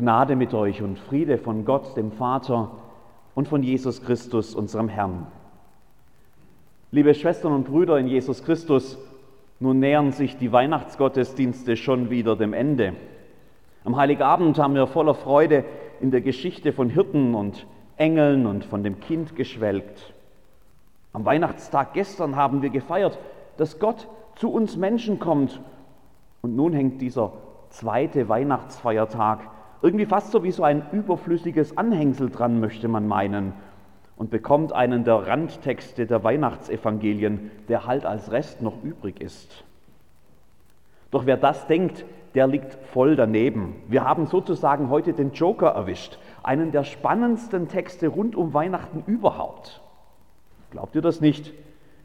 Gnade mit euch und Friede von Gott, dem Vater und von Jesus Christus, unserem Herrn. Liebe Schwestern und Brüder in Jesus Christus, nun nähern sich die Weihnachtsgottesdienste schon wieder dem Ende. Am Heiligabend haben wir voller Freude in der Geschichte von Hirten und Engeln und von dem Kind geschwelgt. Am Weihnachtstag gestern haben wir gefeiert, dass Gott zu uns Menschen kommt. Und nun hängt dieser zweite Weihnachtsfeiertag irgendwie fast so wie so ein überflüssiges Anhängsel dran, möchte man meinen, und bekommt einen der Randtexte der Weihnachtsevangelien, der halt als Rest noch übrig ist. Doch wer das denkt, der liegt voll daneben. Wir haben sozusagen heute den Joker erwischt, einen der spannendsten Texte rund um Weihnachten überhaupt. Glaubt ihr das nicht?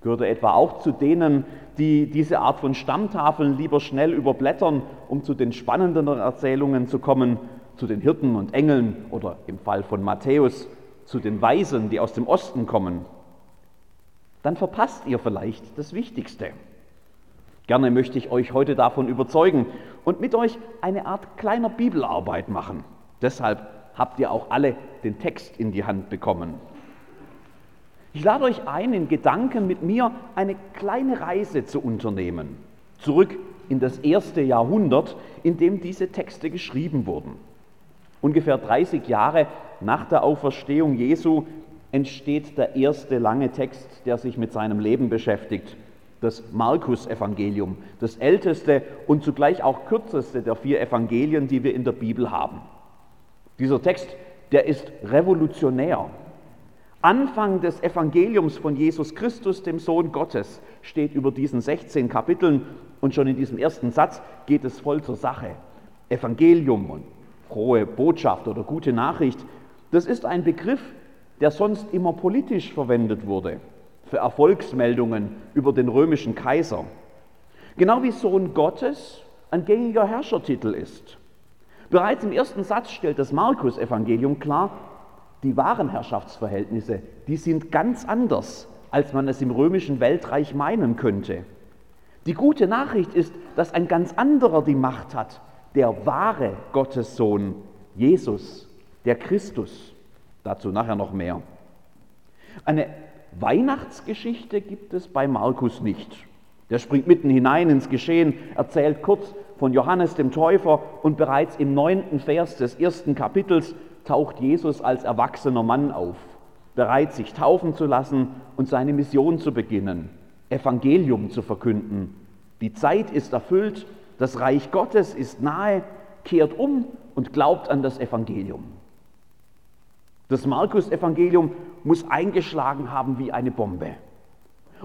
Gehört er etwa auch zu denen, die diese Art von Stammtafeln lieber schnell überblättern, um zu den spannenden Erzählungen zu kommen, zu den Hirten und Engeln oder im Fall von Matthäus zu den Weisen, die aus dem Osten kommen, dann verpasst ihr vielleicht das Wichtigste. Gerne möchte ich euch heute davon überzeugen und mit euch eine Art kleiner Bibelarbeit machen. Deshalb habt ihr auch alle den Text in die Hand bekommen. Ich lade euch ein, in Gedanken mit mir eine kleine Reise zu unternehmen, zurück in das erste Jahrhundert, in dem diese Texte geschrieben wurden. Ungefähr 30 Jahre nach der Auferstehung Jesu entsteht der erste lange Text, der sich mit seinem Leben beschäftigt. Das Markus-Evangelium, das älteste und zugleich auch kürzeste der vier Evangelien, die wir in der Bibel haben. Dieser Text, der ist revolutionär. Anfang des Evangeliums von Jesus Christus, dem Sohn Gottes, steht über diesen 16 Kapiteln und schon in diesem ersten Satz geht es voll zur Sache. Evangelium und frohe Botschaft oder gute Nachricht, das ist ein Begriff, der sonst immer politisch verwendet wurde, für Erfolgsmeldungen über den römischen Kaiser. Genau wie Sohn Gottes ein gängiger Herrschertitel ist. Bereits im ersten Satz stellt das Markus-Evangelium klar, die wahren Herrschaftsverhältnisse, die sind ganz anders, als man es im römischen Weltreich meinen könnte. Die gute Nachricht ist, dass ein ganz anderer die Macht hat, der wahre Gottessohn, Jesus, der Christus. Dazu nachher noch mehr. Eine Weihnachtsgeschichte gibt es bei Markus nicht. Der springt mitten hinein ins Geschehen, erzählt kurz von Johannes dem Täufer und bereits im neunten Vers des ersten Kapitels taucht Jesus als erwachsener Mann auf, bereit sich taufen zu lassen und seine Mission zu beginnen, Evangelium zu verkünden. Die Zeit ist erfüllt das Reich Gottes ist nahe, kehrt um und glaubt an das Evangelium. Das Markus-Evangelium muss eingeschlagen haben wie eine Bombe.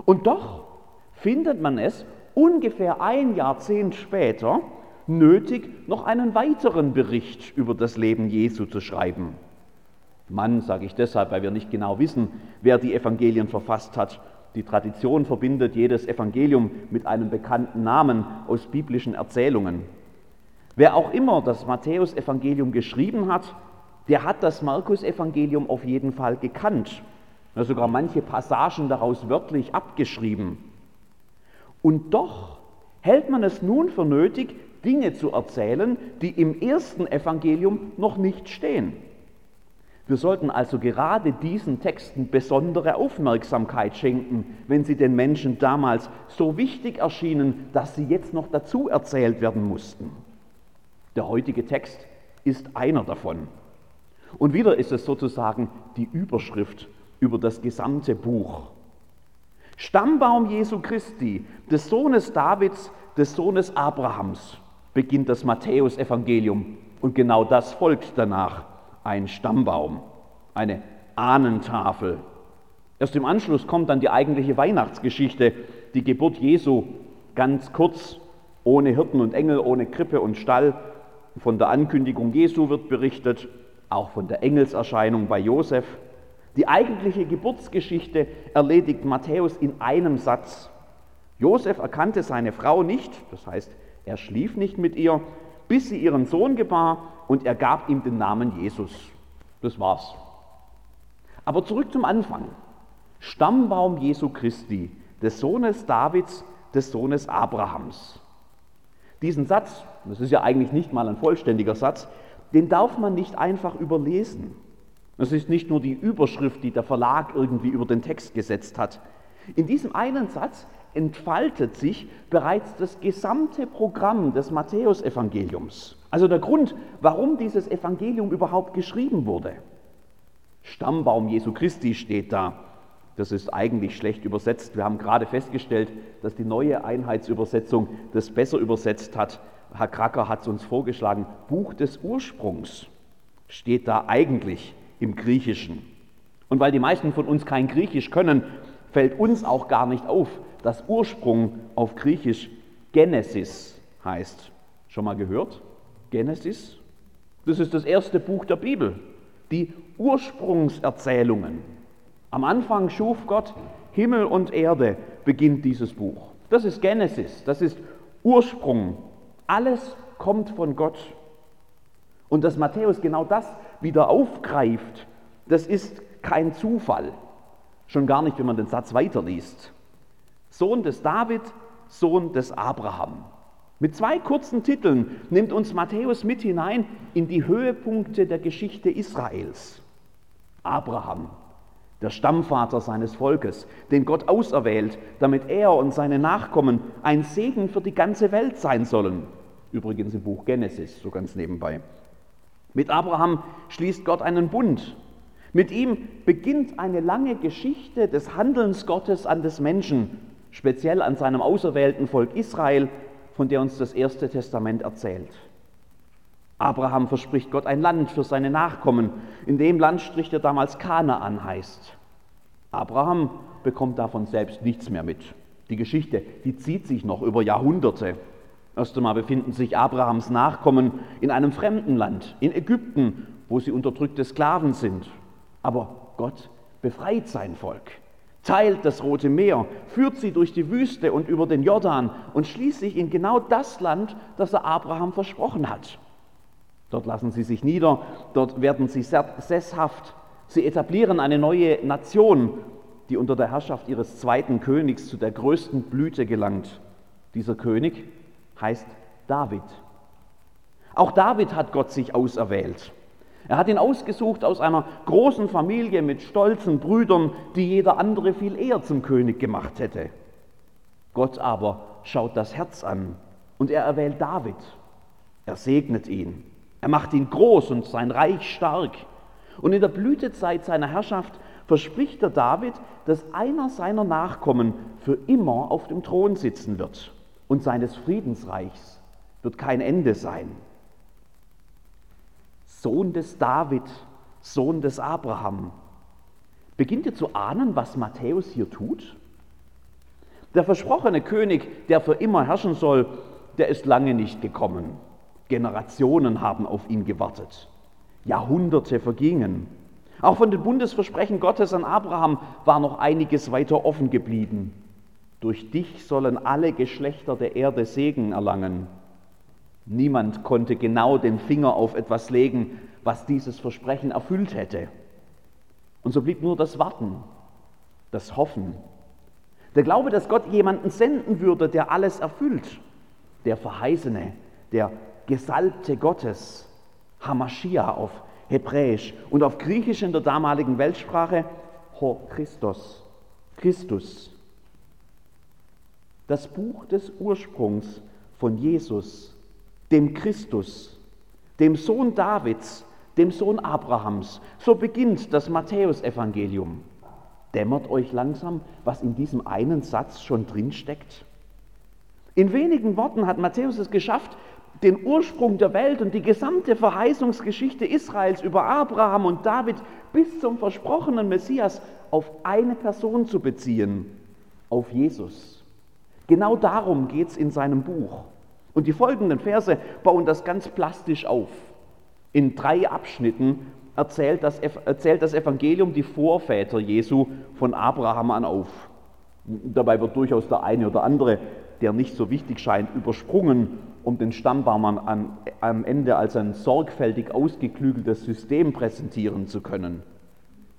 Und doch findet man es ungefähr ein Jahrzehnt später nötig, noch einen weiteren Bericht über das Leben Jesu zu schreiben. Mann, sage ich deshalb, weil wir nicht genau wissen, wer die Evangelien verfasst hat die Tradition verbindet jedes Evangelium mit einem bekannten Namen aus biblischen Erzählungen. Wer auch immer das Matthäusevangelium geschrieben hat, der hat das Markus-Evangelium auf jeden Fall gekannt. Ja, sogar manche Passagen daraus wörtlich abgeschrieben. Und doch hält man es nun für nötig, Dinge zu erzählen, die im ersten Evangelium noch nicht stehen. Wir sollten also gerade diesen Texten besondere Aufmerksamkeit schenken, wenn sie den Menschen damals so wichtig erschienen, dass sie jetzt noch dazu erzählt werden mussten. Der heutige Text ist einer davon. Und wieder ist es sozusagen die Überschrift über das gesamte Buch. Stammbaum Jesu Christi, des Sohnes Davids, des Sohnes Abrahams, beginnt das Matthäusevangelium und genau das folgt danach ein Stammbaum, eine Ahnentafel. Erst im Anschluss kommt dann die eigentliche Weihnachtsgeschichte, die Geburt Jesu, ganz kurz, ohne Hirten und Engel, ohne Krippe und Stall. Von der Ankündigung Jesu wird berichtet, auch von der Engelserscheinung bei Josef. Die eigentliche Geburtsgeschichte erledigt Matthäus in einem Satz. Josef erkannte seine Frau nicht, das heißt, er schlief nicht mit ihr, bis sie ihren Sohn gebar und er gab ihm den Namen Jesus. Das war's. Aber zurück zum Anfang. Stammbaum Jesu Christi, des Sohnes Davids, des Sohnes Abrahams. Diesen Satz, das ist ja eigentlich nicht mal ein vollständiger Satz, den darf man nicht einfach überlesen. Das ist nicht nur die Überschrift, die der Verlag irgendwie über den Text gesetzt hat. In diesem einen Satz entfaltet sich bereits das gesamte Programm des Matthäusevangeliums. Also der Grund, warum dieses Evangelium überhaupt geschrieben wurde. Stammbaum Jesu Christi steht da. Das ist eigentlich schlecht übersetzt. Wir haben gerade festgestellt, dass die neue Einheitsübersetzung das besser übersetzt hat. Herr Kracker hat es uns vorgeschlagen. Buch des Ursprungs steht da eigentlich im Griechischen. Und weil die meisten von uns kein Griechisch können, fällt uns auch gar nicht auf, dass Ursprung auf Griechisch Genesis heißt. Schon mal gehört? Genesis? Das ist das erste Buch der Bibel. Die Ursprungserzählungen. Am Anfang schuf Gott Himmel und Erde, beginnt dieses Buch. Das ist Genesis, das ist Ursprung. Alles kommt von Gott. Und dass Matthäus genau das wieder aufgreift, das ist kein Zufall. Schon gar nicht, wenn man den Satz weiterliest. Sohn des David, Sohn des Abraham. Mit zwei kurzen Titeln nimmt uns Matthäus mit hinein in die Höhepunkte der Geschichte Israels. Abraham, der Stammvater seines Volkes, den Gott auserwählt, damit er und seine Nachkommen ein Segen für die ganze Welt sein sollen. Übrigens im Buch Genesis, so ganz nebenbei. Mit Abraham schließt Gott einen Bund. Mit ihm beginnt eine lange Geschichte des Handelns Gottes an des Menschen, speziell an seinem auserwählten Volk Israel, von der uns das Erste Testament erzählt. Abraham verspricht Gott ein Land für seine Nachkommen. In dem Landstrich, der damals Kanaan heißt. Abraham bekommt davon selbst nichts mehr mit. Die Geschichte, die zieht sich noch über Jahrhunderte. Erst einmal befinden sich Abrahams Nachkommen in einem fremden Land, in Ägypten, wo sie unterdrückte Sklaven sind. Aber Gott befreit sein Volk, teilt das Rote Meer, führt sie durch die Wüste und über den Jordan und schließlich in genau das Land, das er Abraham versprochen hat. Dort lassen sie sich nieder, dort werden sie sesshaft, sie etablieren eine neue Nation, die unter der Herrschaft ihres zweiten Königs zu der größten Blüte gelangt. Dieser König heißt David. Auch David hat Gott sich auserwählt. Er hat ihn ausgesucht aus einer großen Familie mit stolzen Brüdern, die jeder andere viel eher zum König gemacht hätte. Gott aber schaut das Herz an und er erwählt David. Er segnet ihn. Er macht ihn groß und sein Reich stark. Und in der Blütezeit seiner Herrschaft verspricht der David, dass einer seiner Nachkommen für immer auf dem Thron sitzen wird und seines Friedensreichs wird kein Ende sein. Sohn des David, Sohn des Abraham. Beginnt ihr zu ahnen, was Matthäus hier tut? Der versprochene König, der für immer herrschen soll, der ist lange nicht gekommen. Generationen haben auf ihn gewartet. Jahrhunderte vergingen. Auch von den Bundesversprechen Gottes an Abraham war noch einiges weiter offen geblieben. Durch dich sollen alle Geschlechter der Erde Segen erlangen. Niemand konnte genau den Finger auf etwas legen, was dieses Versprechen erfüllt hätte. Und so blieb nur das Warten, das Hoffen. Der Glaube, dass Gott jemanden senden würde, der alles erfüllt. Der Verheißene, der Gesalbte Gottes, Hamashia auf Hebräisch und auf Griechisch in der damaligen Weltsprache Ho Christos, Christus das Buch des Ursprungs von Jesus, dem Christus, dem Sohn Davids, dem Sohn Abrahams. So beginnt das Matthäusevangelium. Dämmert euch langsam, was in diesem einen Satz schon drinsteckt? In wenigen Worten hat Matthäus es geschafft, den Ursprung der Welt und die gesamte Verheißungsgeschichte Israels über Abraham und David bis zum versprochenen Messias auf eine Person zu beziehen, auf Jesus. Genau darum geht es in seinem Buch. Und die folgenden Verse bauen das ganz plastisch auf. In drei Abschnitten erzählt das, erzählt das Evangelium die Vorväter Jesu von Abraham an auf. Dabei wird durchaus der eine oder andere, der nicht so wichtig scheint, übersprungen, um den Stammbaum an, am Ende als ein sorgfältig ausgeklügeltes System präsentieren zu können.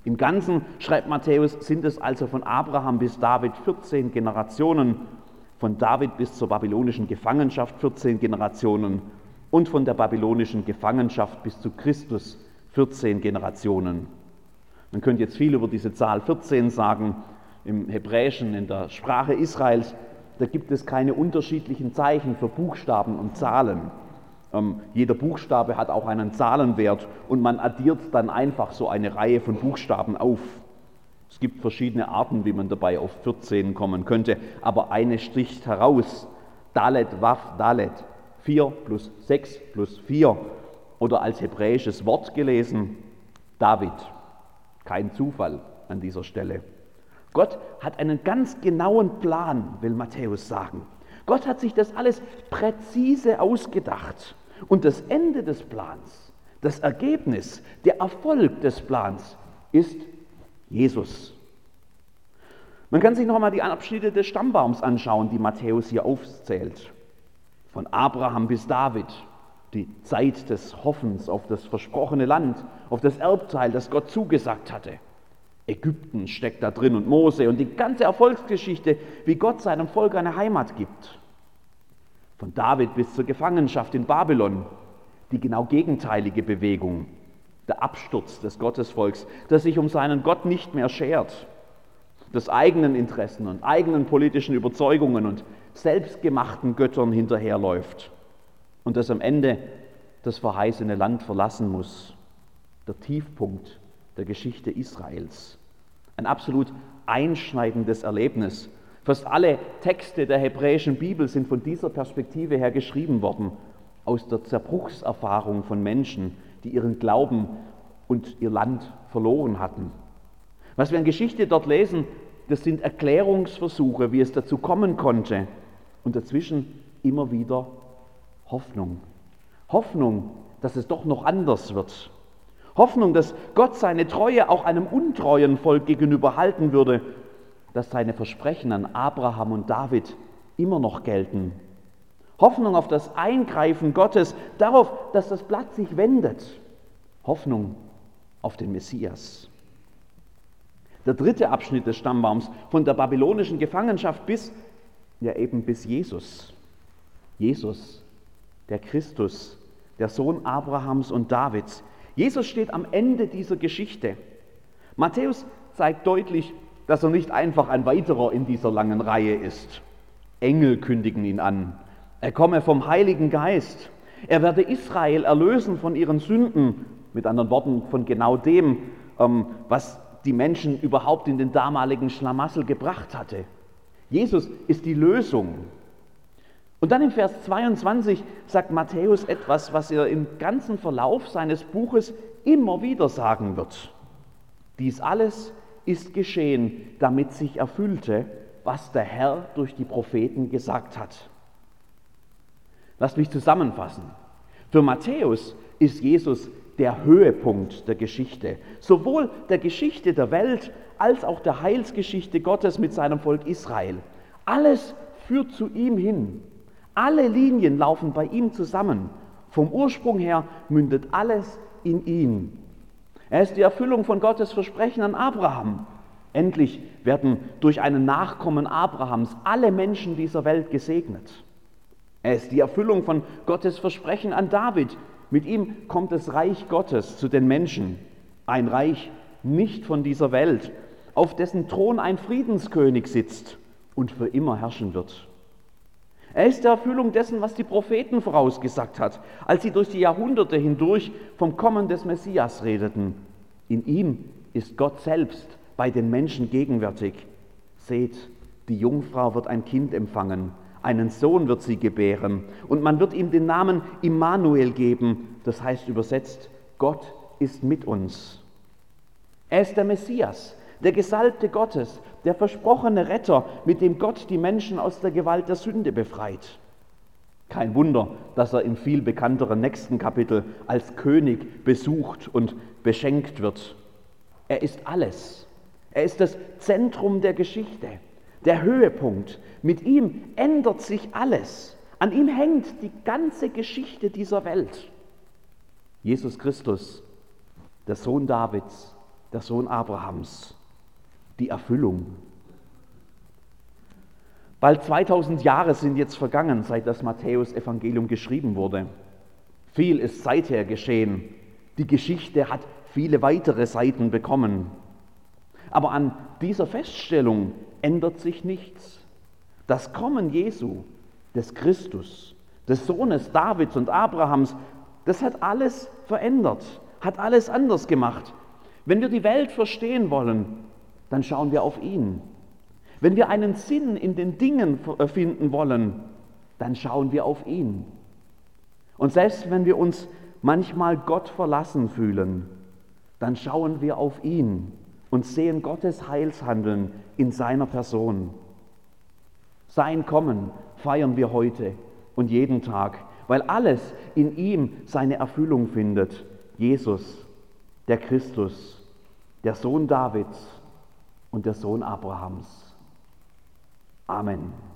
Im Ganzen, schreibt Matthäus, sind es also von Abraham bis David 14 Generationen von David bis zur babylonischen Gefangenschaft 14 Generationen und von der babylonischen Gefangenschaft bis zu Christus 14 Generationen. Man könnte jetzt viel über diese Zahl 14 sagen. Im Hebräischen, in der Sprache Israels, da gibt es keine unterschiedlichen Zeichen für Buchstaben und Zahlen. Ähm, jeder Buchstabe hat auch einen Zahlenwert und man addiert dann einfach so eine Reihe von Buchstaben auf. Es gibt verschiedene Arten, wie man dabei auf 14 kommen könnte, aber eine sticht heraus. Dalet, Waf, Dalet. 4 plus 6 plus 4. Oder als hebräisches Wort gelesen, David. Kein Zufall an dieser Stelle. Gott hat einen ganz genauen Plan, will Matthäus sagen. Gott hat sich das alles präzise ausgedacht. Und das Ende des Plans, das Ergebnis, der Erfolg des Plans ist Jesus. Man kann sich noch einmal die Abschnitte des Stammbaums anschauen, die Matthäus hier aufzählt. Von Abraham bis David, die Zeit des Hoffens auf das versprochene Land, auf das Erbteil, das Gott zugesagt hatte. Ägypten steckt da drin und Mose und die ganze Erfolgsgeschichte, wie Gott seinem Volk eine Heimat gibt. Von David bis zur Gefangenschaft in Babylon, die genau gegenteilige Bewegung, der Absturz des Gottesvolks, das sich um seinen Gott nicht mehr schert, das eigenen Interessen und eigenen politischen Überzeugungen und selbstgemachten Göttern hinterherläuft und das am Ende das verheißene Land verlassen muss. Der Tiefpunkt der Geschichte Israels. Ein absolut einschneidendes Erlebnis. Fast alle Texte der hebräischen Bibel sind von dieser Perspektive her geschrieben worden, aus der Zerbruchserfahrung von Menschen, die ihren Glauben und ihr Land verloren hatten. Was wir in Geschichte dort lesen, das sind Erklärungsversuche, wie es dazu kommen konnte. Und dazwischen immer wieder Hoffnung. Hoffnung, dass es doch noch anders wird. Hoffnung, dass Gott seine Treue auch einem untreuen Volk gegenüber halten würde, dass seine Versprechen an Abraham und David immer noch gelten. Hoffnung auf das Eingreifen Gottes, darauf, dass das Blatt sich wendet. Hoffnung auf den Messias. Der dritte Abschnitt des Stammbaums von der babylonischen Gefangenschaft bis, ja eben bis Jesus. Jesus, der Christus, der Sohn Abrahams und Davids, Jesus steht am Ende dieser Geschichte. Matthäus zeigt deutlich, dass er nicht einfach ein weiterer in dieser langen Reihe ist. Engel kündigen ihn an. Er komme vom Heiligen Geist. Er werde Israel erlösen von ihren Sünden. Mit anderen Worten, von genau dem, ähm, was die Menschen überhaupt in den damaligen Schlamassel gebracht hatte. Jesus ist die Lösung. Und dann im Vers 22 sagt Matthäus etwas, was er im ganzen Verlauf seines Buches immer wieder sagen wird. Dies alles ist geschehen, damit sich erfüllte, was der Herr durch die Propheten gesagt hat. Lasst mich zusammenfassen. Für Matthäus ist Jesus der Höhepunkt der Geschichte, sowohl der Geschichte der Welt als auch der Heilsgeschichte Gottes mit seinem Volk Israel. Alles führt zu ihm hin. Alle Linien laufen bei ihm zusammen. Vom Ursprung her mündet alles in ihn. Er ist die Erfüllung von Gottes Versprechen an Abraham. Endlich werden durch einen Nachkommen Abrahams alle Menschen dieser Welt gesegnet. Er ist die Erfüllung von Gottes Versprechen an David. Mit ihm kommt das Reich Gottes zu den Menschen. Ein Reich nicht von dieser Welt, auf dessen Thron ein Friedenskönig sitzt und für immer herrschen wird. Er ist der Erfüllung dessen, was die Propheten vorausgesagt hat, als sie durch die Jahrhunderte hindurch vom Kommen des Messias redeten. In ihm ist Gott selbst bei den Menschen gegenwärtig. Seht, die Jungfrau wird ein Kind empfangen, einen Sohn wird sie gebären und man wird ihm den Namen Immanuel geben, das heißt übersetzt, Gott ist mit uns. Er ist der Messias, der Gesalbte Gottes, der versprochene Retter, mit dem Gott die Menschen aus der Gewalt der Sünde befreit. Kein Wunder, dass er im viel bekannteren nächsten Kapitel als König besucht und beschenkt wird. Er ist alles. Er ist das Zentrum der Geschichte, der Höhepunkt. Mit ihm ändert sich alles. An ihm hängt die ganze Geschichte dieser Welt. Jesus Christus, der Sohn Davids, der Sohn Abrahams die Erfüllung. Bald 2000 Jahre sind jetzt vergangen, seit das Matthäus-Evangelium geschrieben wurde. Viel ist seither geschehen. Die Geschichte hat viele weitere Seiten bekommen. Aber an dieser Feststellung ändert sich nichts. Das Kommen Jesu, des Christus, des Sohnes Davids und Abrahams, das hat alles verändert, hat alles anders gemacht. Wenn wir die Welt verstehen wollen, dann schauen wir auf ihn. Wenn wir einen Sinn in den Dingen äh, finden wollen, dann schauen wir auf ihn. Und selbst wenn wir uns manchmal Gott verlassen fühlen, dann schauen wir auf ihn und sehen Gottes Heilshandeln in seiner Person. Sein Kommen feiern wir heute und jeden Tag, weil alles in ihm seine Erfüllung findet. Jesus, der Christus, der Sohn Davids und der Sohn Abrahams. Amen.